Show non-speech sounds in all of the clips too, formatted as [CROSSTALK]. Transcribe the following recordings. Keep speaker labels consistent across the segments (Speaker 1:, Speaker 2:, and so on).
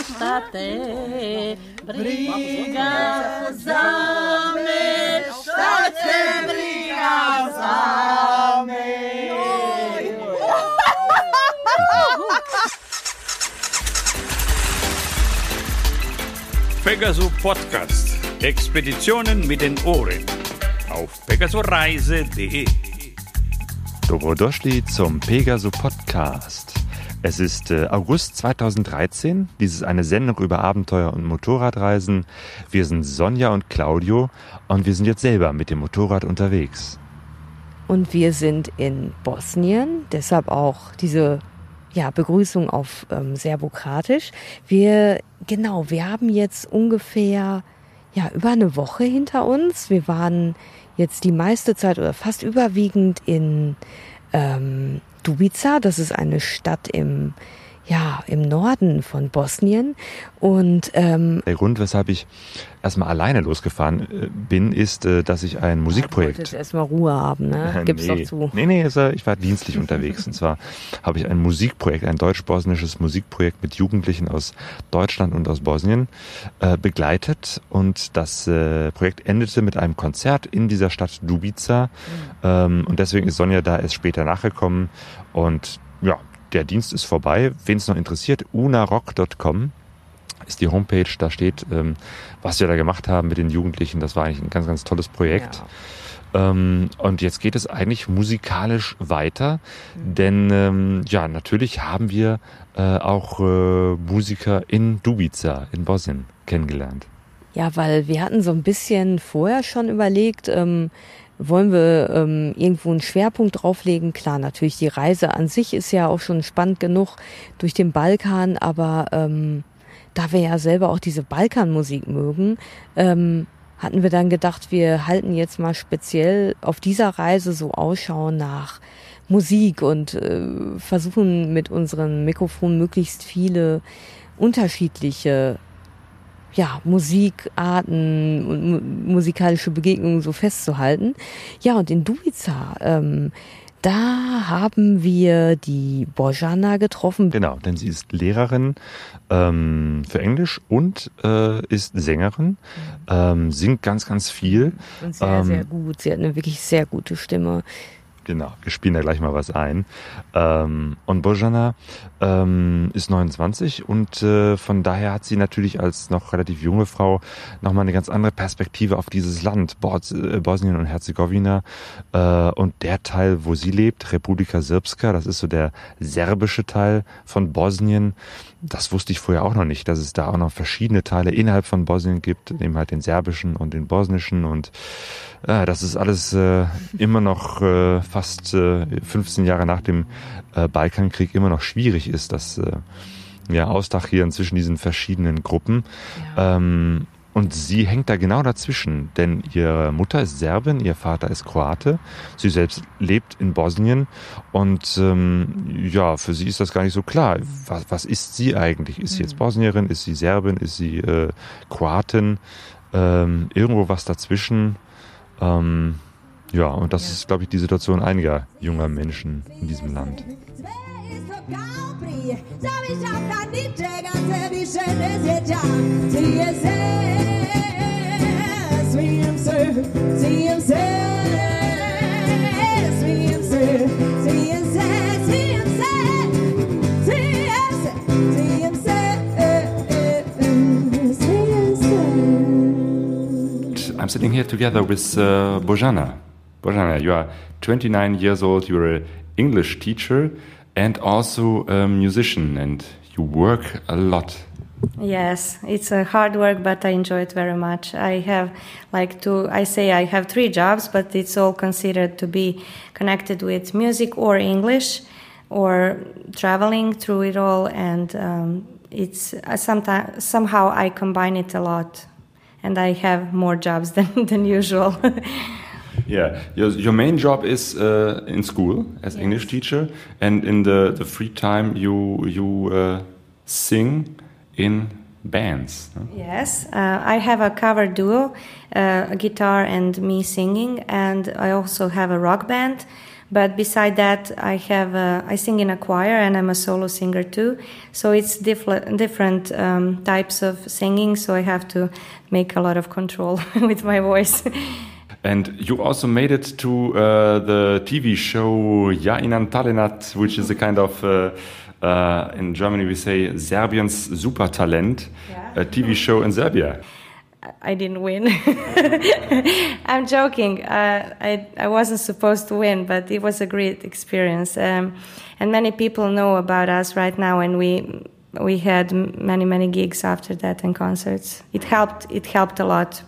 Speaker 1: estate, briga za me, šta će briga za me?
Speaker 2: Pegaso Podcast. Expeditionen mit den Ohren. Auf pegasoreise.de.
Speaker 3: Dobrodošli zum Pegaso Podcast. Es ist äh, August 2013. Dies ist eine Sendung über Abenteuer und Motorradreisen. Wir sind Sonja und Claudio und wir sind jetzt selber mit dem Motorrad unterwegs.
Speaker 4: Und wir sind in Bosnien, deshalb auch diese ja, Begrüßung auf ähm, Serbokratisch. Wir, genau, wir haben jetzt ungefähr ja, über eine Woche hinter uns. Wir waren jetzt die meiste Zeit oder fast überwiegend in ähm, Dubica. Das ist eine Stadt im ja, im Norden von Bosnien. Und ähm,
Speaker 3: Der Grund, weshalb ich erstmal alleine losgefahren äh, bin, ist, äh, dass ich ein
Speaker 4: du
Speaker 3: Musikprojekt.
Speaker 4: wolltest erstmal Ruhe haben, ne? [LAUGHS] Gib's
Speaker 3: nee.
Speaker 4: doch zu.
Speaker 3: Nee, nee, ich war dienstlich [LAUGHS] unterwegs. Und zwar habe ich ein Musikprojekt, ein deutsch-bosnisches Musikprojekt mit Jugendlichen aus Deutschland und aus Bosnien äh, begleitet. Und das äh, Projekt endete mit einem Konzert in dieser Stadt Dubica. Ähm, und deswegen ist Sonja da erst später nachgekommen. Und ja, der Dienst ist vorbei. Wen es noch interessiert, unarock.com ist die Homepage. Da steht, ähm, was wir da gemacht haben mit den Jugendlichen. Das war eigentlich ein ganz, ganz tolles Projekt. Ähm, und jetzt geht es eigentlich musikalisch weiter, denn ähm, ja, natürlich haben wir äh, auch äh, Musiker in Dubica in Bosnien kennengelernt.
Speaker 4: Ja, weil wir hatten so ein bisschen vorher schon überlegt, ähm, wollen wir ähm, irgendwo einen Schwerpunkt drauflegen? Klar, natürlich die Reise an sich ist ja auch schon spannend genug durch den Balkan, aber ähm, da wir ja selber auch diese Balkanmusik mögen, ähm, hatten wir dann gedacht, wir halten jetzt mal speziell auf dieser Reise so Ausschau nach Musik und äh, versuchen mit unseren Mikrofonen möglichst viele unterschiedliche ja, Musikarten und mu musikalische Begegnungen so festzuhalten. Ja, und in Dubica, ähm, da haben wir die Bojana getroffen.
Speaker 3: Genau, denn sie ist Lehrerin ähm, für Englisch und äh, ist Sängerin, ähm, singt ganz, ganz viel.
Speaker 4: Und sehr,
Speaker 3: Ähm,
Speaker 4: sehr gut. Sie hat eine wirklich sehr gute Stimme.
Speaker 3: Genau, wir spielen da gleich mal was ein. Ähm, und Bojana ähm, ist 29 und äh, von daher hat sie natürlich als noch relativ junge Frau nochmal eine ganz andere Perspektive auf dieses Land, Bos äh, Bosnien und Herzegowina. Äh, und der Teil, wo sie lebt, Republika Srpska, das ist so der serbische Teil von Bosnien. Das wusste ich vorher auch noch nicht, dass es da auch noch verschiedene Teile innerhalb von Bosnien gibt, eben halt den serbischen und den bosnischen und äh, das ist alles äh, immer noch äh, fast äh, 15 Jahre nach dem äh, Balkankrieg immer noch schwierig ist, das äh, ja, Austachieren zwischen diesen verschiedenen Gruppen. Ähm, und sie hängt da genau dazwischen, denn ihre Mutter ist Serbin, ihr Vater ist Kroate, sie selbst lebt in Bosnien und ähm, ja, für sie ist das gar nicht so klar. Was, was ist sie eigentlich? Ist sie jetzt Bosnierin? Ist sie Serbin? Ist sie äh, Kroatin? Ähm, irgendwo was dazwischen. Ähm, ja, und das ist, glaube ich, die Situation einiger junger Menschen in diesem Land. I'm sitting here together with uh, Bojana. Bojana, you are 29 years old, you're an English teacher and also a musician, and you work a lot.
Speaker 5: Yes, it's a hard work, but I enjoy it very much. I have like two, I say I have three jobs, but it's all considered to be connected with music or English or traveling through it all. And um, it's uh, sometimes, somehow I combine it a lot and I have more jobs [LAUGHS] than, than usual. [LAUGHS]
Speaker 3: Yeah, your, your main job is uh, in school as English teacher, and in the, the free time you you uh, sing in bands. no?
Speaker 5: Yes, uh, I have a cover duo, uh, a guitar and me singing, and I also have a rock band. But beside that, I have a, I sing in a choir and I'm a solo singer too. So it's different different um, types of singing. So I have to make a lot of control [LAUGHS] with my voice. [LAUGHS]
Speaker 3: And you also made it to uh, the TV show Ja inan Talenat, which is a kind of, uh, uh, in Germany we say Serbiens Supertalent,
Speaker 5: Yeah.
Speaker 3: a TV show in Serbia.
Speaker 5: I didn't win. [LAUGHS] I'm joking. Uh, I I wasn't supposed to win, but it was a great experience. Um, and many people know about us right now, and we we had many many gigs after that and concerts. It helped. It helped a lot.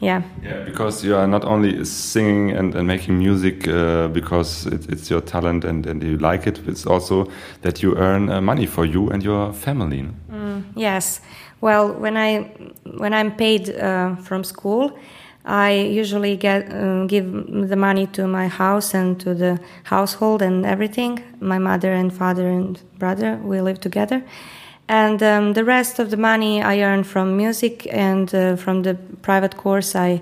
Speaker 5: Yeah.
Speaker 3: Yeah, because you are not only singing and, and making music uh, because it, it's your talent and, and you like it, it's also that you earn uh, money for you and your family.
Speaker 5: Yes. Well, when I when I'm paid uh, from school, I usually get uh, give the money to my house and to the household and everything. My mother and father and brother we live together, and um, the rest of the money I earn from music and uh, from the private course I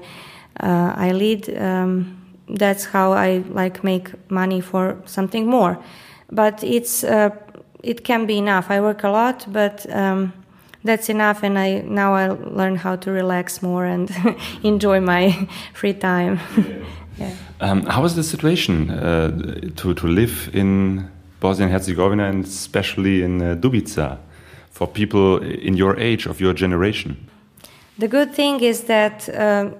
Speaker 5: uh, I lead. Um, that's how I like make money for something more, but it's uh, it can be enough. I work a lot, but um, that's enough, and I now I learn how to relax more and [LAUGHS] enjoy my [LAUGHS] free time. yeah.
Speaker 3: Um, how is the situation uh, to, to live in Bosnia and Herzegovina and especially in uh, Dubica for people in your age, of your generation?
Speaker 5: The good thing is that uh,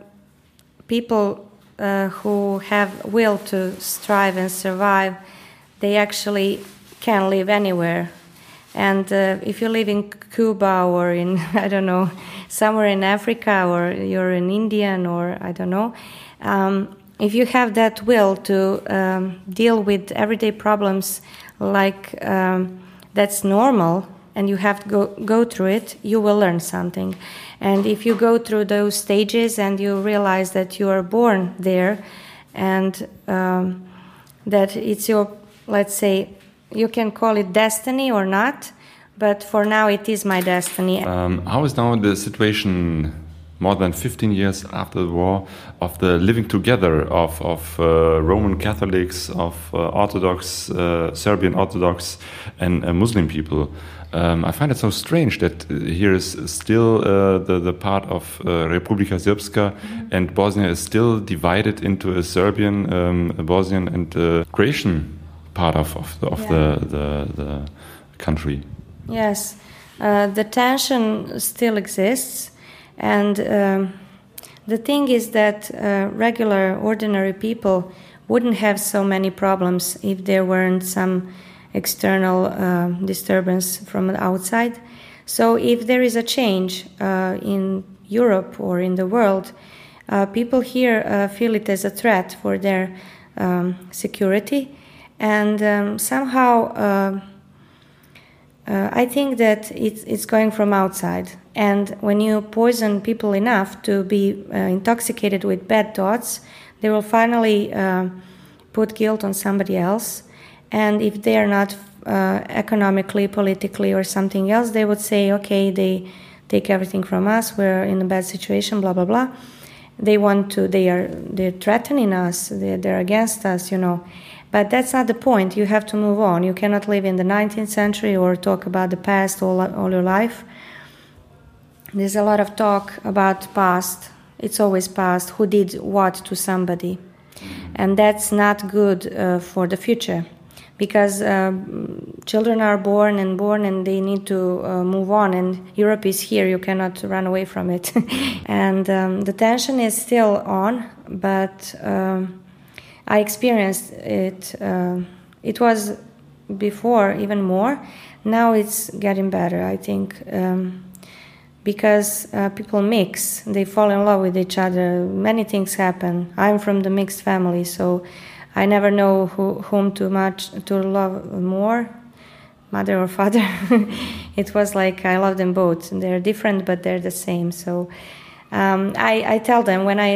Speaker 5: people uh, who have will to strive and survive, they actually can live anywhere. And uh, if you live in Cuba or in [LAUGHS] I don't know somewhere in Africa or you're an Indian or I don't know, um, if you have that will to um, deal with everyday problems like um, that's normal and you have to go, go through it, you will learn something. And if you go through those stages and you realize that you are born there and um, that it's your, let's say, you can call it destiny or not, but for now it is my destiny.
Speaker 3: Um, how is now the situation more than 15 years after the war of the living together of, of uh, Roman Catholics, of uh, Orthodox, uh, Serbian Orthodox, and uh, Muslim people? Um, I find it so strange that uh, here is still uh, the, the part of uh, Republika Srpska and Bosnia is still divided into a Serbian, um, a Bosnian, and Croatian part of, of, the, of
Speaker 5: Yeah.
Speaker 3: the, the, the country.
Speaker 5: Yes, uh, the tension still exists, and um, the thing is that uh, regular, ordinary people wouldn't have so many problems if there weren't some external uh, disturbance from the outside. So, if there is a change uh, in Europe or in the world, uh, people here uh, feel it as a threat for their um, security, and um, somehow. Uh, uh, I think that it's, it's going from outside. And when you poison people enough to be uh, intoxicated with bad thoughts, they will finally uh, put guilt on somebody else. And if they are not uh, economically, politically, or something else, they would say, okay, they take everything from us, we're in a bad situation, blah, blah, blah. They want to, they are, they're threatening us, they're, they're against us, you know. But that's not the point. You have to move on. You cannot live in the 19th century or talk about the past all, all your life. There's a lot of talk about past. It's always past. Who did what to somebody, and that's not good uh, for the future, because um, children are born and born, and they need to uh, move on. And Europe is here. You cannot run away from it. [LAUGHS] and um, the tension is still on, but. Um, I experienced it. Uh, it was before even more. Now it's getting better. I think um, because uh, people mix, they fall in love with each other. Many things happen. I'm from the mixed family, so I never know who, whom to much to love more, mother or [LAUGHS] father. it was like I love them both. They're different, but they're the same. So. Um, I, I, tell them when I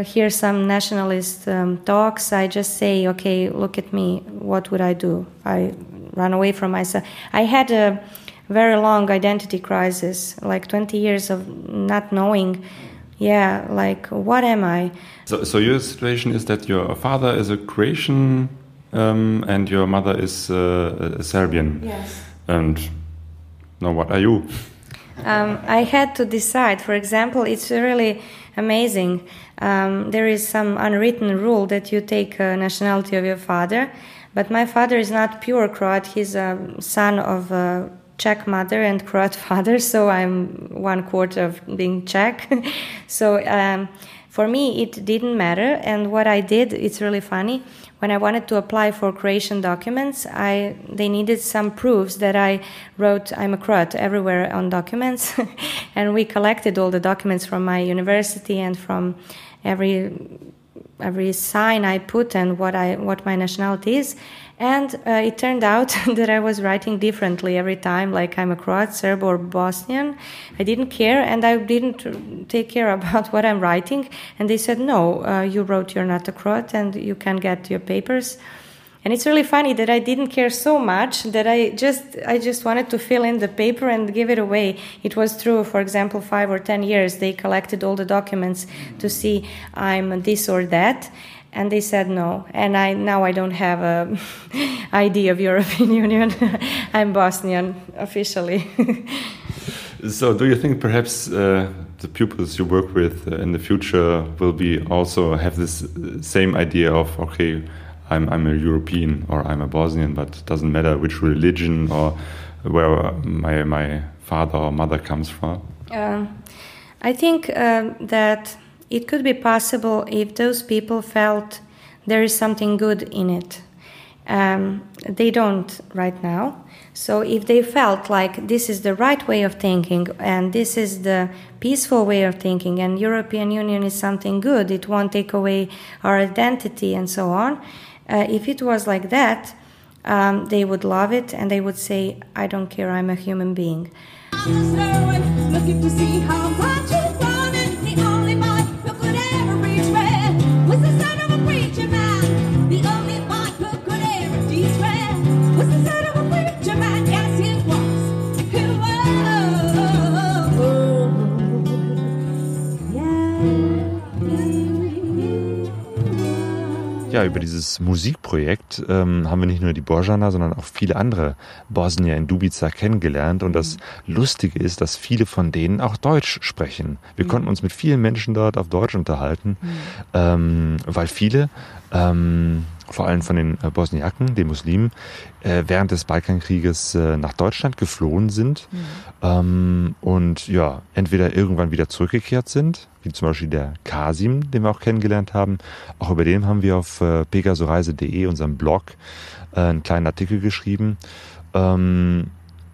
Speaker 5: uh, hear some nationalist um, talks, I just say, okay, look at me. What would I do? I run away from myself. I had a very long identity crisis, like 20 years of not knowing, yeah, like, what am I?
Speaker 3: So, so your situation is that your father is a Croatian um, and your mother is uh, Serbian.
Speaker 5: Yes.
Speaker 3: And now, what are you?
Speaker 5: Um, I had to decide. For example, it's really amazing. Um, there is some unwritten rule that you take uh, nationality of your father, but my father is not pure Croat. He's a son of a Czech mother and Croat [LAUGHS] father, so I'm one quarter of being Czech. [LAUGHS] so um, for me, it didn't matter. And what I did, it's really funny. When I wanted to apply for Croatian documents, I they needed some proofs that I wrote I'm a Croat everywhere on documents, [LAUGHS] and we collected all the documents from my university and from every every sign I put and what I what my nationality is. And uh, it turned out [LAUGHS] that I was writing differently every time, like I'm a Croat, Serb, or Bosnian. I didn't care, and I didn't take care [LAUGHS] about what I'm writing. And they said, "No, uh, you wrote you're not a Croat, and you can get your papers." And it's really funny that I didn't care so much that I just I just wanted to fill in the paper and give it away. It was true, for example, five or ten years they collected all the documents to see I'm this or that, and they said no. And I now I don't have a [LAUGHS] ID of European [LAUGHS] Union. [LAUGHS] I'm Bosnian officially.
Speaker 3: so, do you think perhaps uh, the pupils you work with uh, in the future will be also have this same idea of okay? I'm, I'm a European or I'm a Bosnian, but it doesn't matter which religion or where my, my father or mother comes from?
Speaker 5: Uh, I think uh, that it could be possible if those people felt there is something good in it. Um, they don't right now. So if they felt like this is the right way of thinking and this is the peaceful way of thinking and European Union is something good, it won't take away our identity and so on, uh, if it was like that, um, they would love it and they would say, I don't care, I'm a human being.
Speaker 3: Ja, über dieses Musikprojekt ähm, haben wir nicht nur die Borjana, sondern auch viele andere Bosnier in Dubica kennengelernt. Und das Lustige ist, dass viele von denen auch Deutsch sprechen. Wir mhm. konnten uns mit vielen Menschen dort auf Deutsch unterhalten, mhm. ähm, weil viele ähm, vor allem von den äh, Bosniaken, den Muslimen, äh, während des Balkankrieges äh, nach Deutschland geflohen sind mhm. ähm, und ja, entweder irgendwann wieder zurückgekehrt sind, wie zum Beispiel der Kasim, den wir auch kennengelernt haben. Auch über den haben wir auf pegasoreise.de, unserem Blog, einen kleinen Artikel geschrieben. Ähm,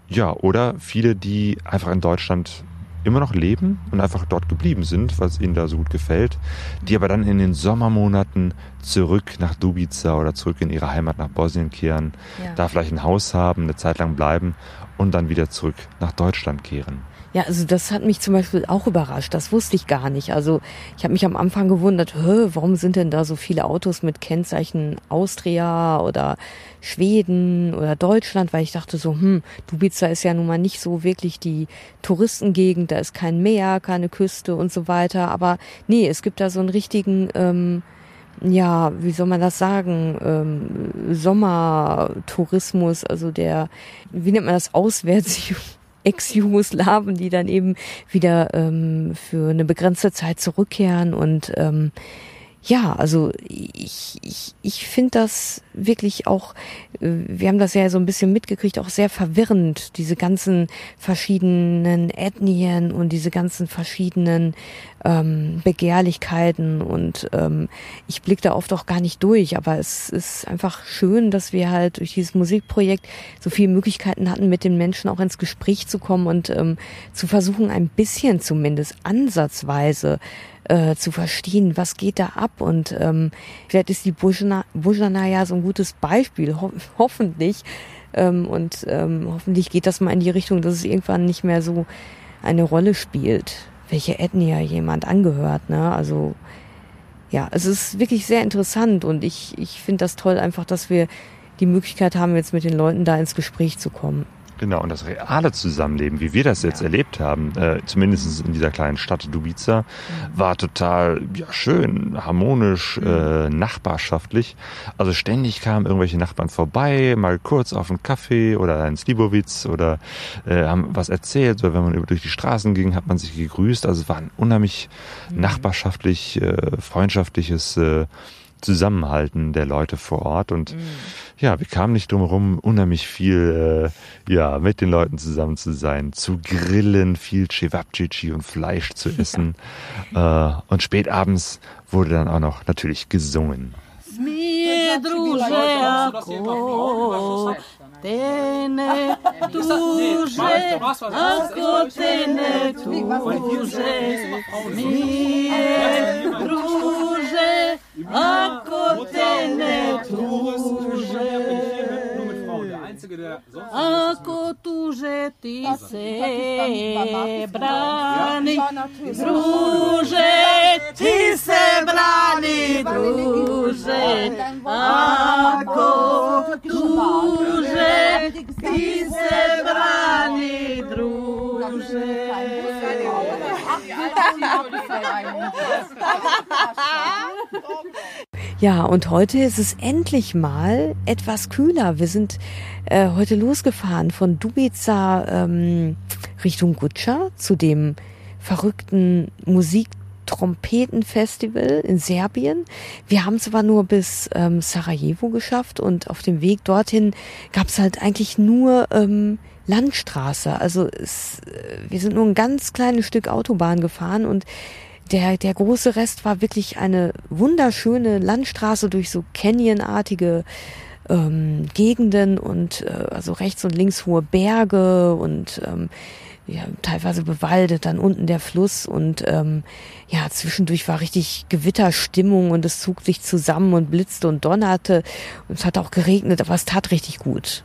Speaker 3: ja, oder viele, die einfach in Deutschland immer noch leben und einfach dort geblieben sind, weil es ihnen da so gut gefällt, die aber dann in den Sommermonaten zurück nach Dubica oder zurück in ihre Heimat nach Bosnien kehren, ja. da vielleicht ein Haus haben, eine Zeit lang bleiben und dann wieder zurück nach Deutschland kehren.
Speaker 4: Ja, also das hat mich zum Beispiel auch überrascht. Das wusste ich gar nicht. Also ich habe mich am Anfang gewundert, warum sind denn da so viele Autos mit Kennzeichen Austria oder Schweden oder Deutschland? Weil ich dachte so, hm, Dubica ist ja nun mal nicht so wirklich die Touristengegend. Da ist kein Meer, keine Küste und so weiter. Aber nee, es gibt da so einen richtigen... Ähm, ja, wie soll man das sagen, ähm, Sommertourismus, also der, wie nennt man das, Auswärts Ex-Jugoslawen, die dann eben wieder ähm, für eine begrenzte Zeit zurückkehren und ähm, ja, also ich, ich, ich finde das wirklich auch, äh, wir haben das ja so ein bisschen mitgekriegt, auch sehr verwirrend, diese ganzen verschiedenen Ethnien und diese ganzen verschiedenen ähm, Begehrlichkeiten. Und ähm, ich blicke da oft auch gar nicht durch, aber es ist einfach schön, dass wir halt durch dieses Musikprojekt so viele Möglichkeiten hatten, mit den Menschen auch ins Gespräch zu kommen und ähm, zu versuchen, ein bisschen zumindest ansatzweise äh, zu verstehen, was geht da ab. Und ähm, vielleicht ist die Bujana ja so ein gutes Beispiel, ho hoffentlich. Ähm, und ähm, hoffentlich geht das mal in die Richtung, dass es irgendwann nicht mehr so eine Rolle spielt, welche Ethnie jemand angehört. Ne? Also ja, es ist wirklich sehr interessant und ich, ich finde das toll einfach, dass wir die Möglichkeit haben, jetzt mit den Leuten da ins Gespräch zu kommen.
Speaker 3: Genau, und das reale Zusammenleben, wie wir das jetzt erlebt haben, äh, zumindest in dieser kleinen Stadt Dubica, war total ja, schön, harmonisch, äh, nachbarschaftlich. Also ständig kamen irgendwelche Nachbarn vorbei, mal kurz auf einen Kaffee oder einen Slibowitz oder äh, haben was erzählt. Oder wenn man über durch die Straßen ging, hat man sich gegrüßt. Also es war ein unheimlich nachbarschaftlich, äh, freundschaftliches äh, Zusammenhalten der Leute vor Ort und ja, wir kamen nicht drum herum, unheimlich viel äh, ja mit den Leuten zusammen zu sein, zu grillen, viel Cevapcici und Fleisch zu essen äh, und spät abends wurde dann auch noch natürlich gesungen.
Speaker 1: Smije druže ako te ne tuže, ako te ne tuže. Smije druže, Ako tuže ti se brani, druže, ti se brani, druže. Ako tuže, ti se brani, druže.
Speaker 4: Ja, und heute ist es endlich mal etwas kühler. Wir sind äh, heute losgefahren von Dubica ähm, Richtung Gutscha zu dem verrückten Musiktrompetenfestival in Serbien. Wir haben es aber nur bis ähm, Sarajevo geschafft und auf dem Weg dorthin gab es halt eigentlich nur ähm, Landstraße. Also es, äh, wir sind nur ein ganz kleines Stück Autobahn gefahren und der, der große Rest war wirklich eine wunderschöne Landstraße durch so Canyonartige ähm, Gegenden und äh, also rechts und links hohe Berge und ähm, ja, teilweise bewaldet, dann unten der Fluss und ähm, ja, zwischendurch war richtig Gewitterstimmung und es zog sich zusammen und blitzte und donnerte und es hat auch geregnet, aber es tat richtig gut.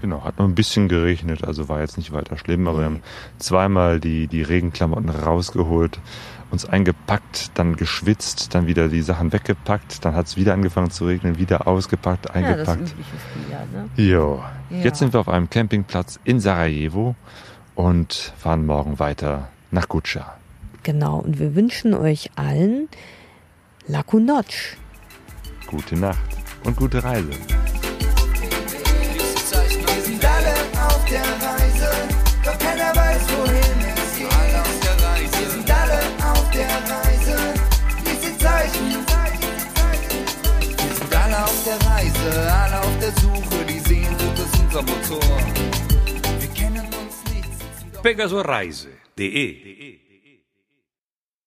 Speaker 3: Genau, hat nur ein bisschen geregnet, also war jetzt nicht weiter schlimm, aber wir haben zweimal die, die Regenklamotten rausgeholt, uns eingepackt, dann geschwitzt, dann wieder die Sachen weggepackt, dann hat es wieder angefangen zu regnen, wieder ausgepackt,
Speaker 4: Ja, das
Speaker 3: eingepackt.
Speaker 4: übliche Frühjahr, ne?
Speaker 3: Jo,
Speaker 4: Ja.
Speaker 3: jetzt sind wir auf einem Campingplatz in Sarajevo und fahren morgen weiter nach Gutscha.
Speaker 4: Genau, und wir wünschen euch allen Laku Noc.
Speaker 3: Gute Nacht und gute Reise.
Speaker 6: Pegaso Rise,
Speaker 2: DE.